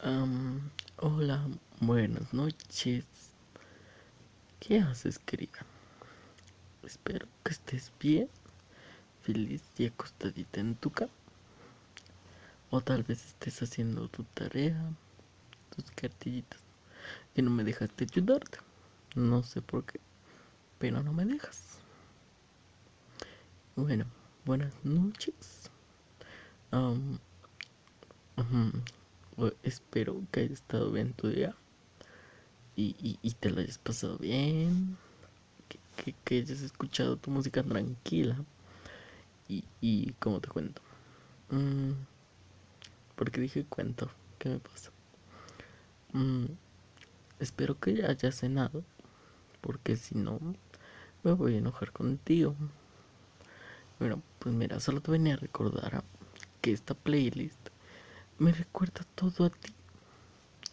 Am, hola, buenas noches. ¿Qué haces, querida? Espero que estés bien, feliz y acostadita en tu cama. O tal vez estés haciendo tu tarea, tus cartillitas, que no me dejaste ayudarte. No sé por qué, pero no me dejas. Bueno, buenas noches. O- espero que hayas estado bien tu día y, y- te lo hayas pasado bien, que, que- hayas escuchado tu música tranquila y, y como te cuento. Mm, porque dije cuento, ¿qué me pasa? Mm, espero que ya hayas cenado, porque si no, me voy a enojar contigo. Bueno, pues mira, solo te venía a recordar que esta playlist me recuerda todo a ti.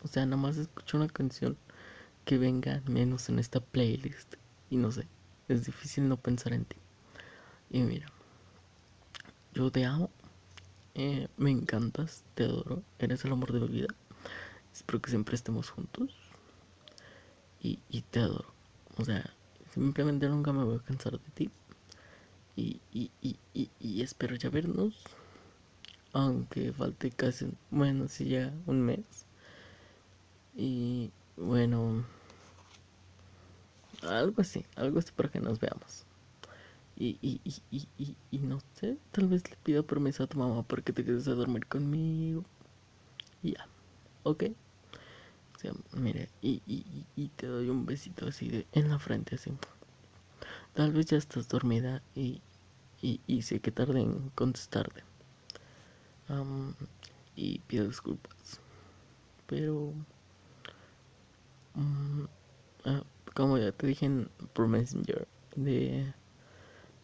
O sea, nada más escucho una canción que venga menos en esta playlist. Y no sé, es difícil no pensar en ti. Y mira, yo te amo, eh, me encantas, te adoro, eres el amor de mi vida. Espero que siempre estemos juntos. Y, y te adoro. O sea, simplemente nunca me voy a cansar de ti. Y, y, y, y, y espero ya vernos. Aunque falte casi, bueno, sí ya un mes. Y bueno, algo así, algo así para que nos veamos. Y, y, y, y, y, no sé, tal vez le pido permiso a tu mamá para que te quedes a dormir conmigo. Y ya, ok. O sea, mire, y, y, y, te doy un besito así de, en la frente, así. Tal vez ya estás dormida y, y, y sé que tardé en contestarte. Am, y pido disculpas. Pero, ah, como ya te dije en- por Messenger, de,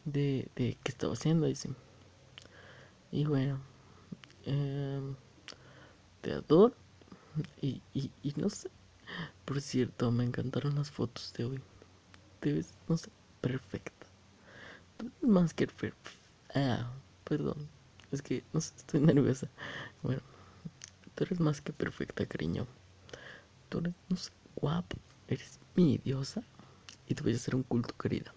de, de qué estaba haciendo y sí. Y bueno, em, te adoro y, y, y no sé. Por cierto, me encantaron las fotos de hoy. Te ves, no sé, perfecta. Tú más que perfecta. Ah, perdón. Es que, no sé, estoy nerviosa. Bueno, tú eres más que perfecta, cariño. Tú eres, no sé, guapo. Eres mi diosa. Y te voy a hacer un culto, querida.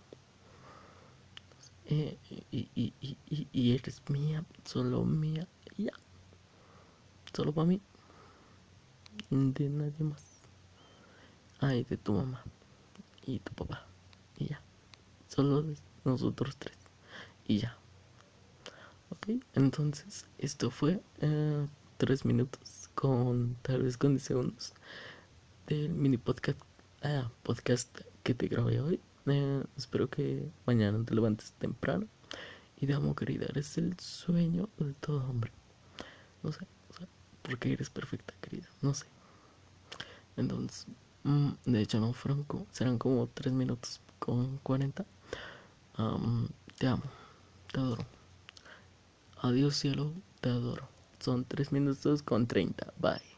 Eh, y, y, y, y, eres mía, solo mía. Ya. Solo para mí. De nadie más. Ay, de tu mamá. Y tu papá. Y ya. Solo de nosotros tres. Y ya. Ok. Entonces, esto fue eh, tres minutos con tal vez con 10 segundos del mini podcast, ah, podcast que te grabé hoy. Eh, espero que mañana te levantes temprano. Y te amo, querida. Eres el sueño de todo hombre. No sé, o sea, porque eres perfecta, querida. No sé. Entonces, mm, de hecho, no fueron como, serán como 3 minutos con 40. Am, te amo, te adoro. Adiós, cielo, te adoro. Son 3 minutos con 30. Bye.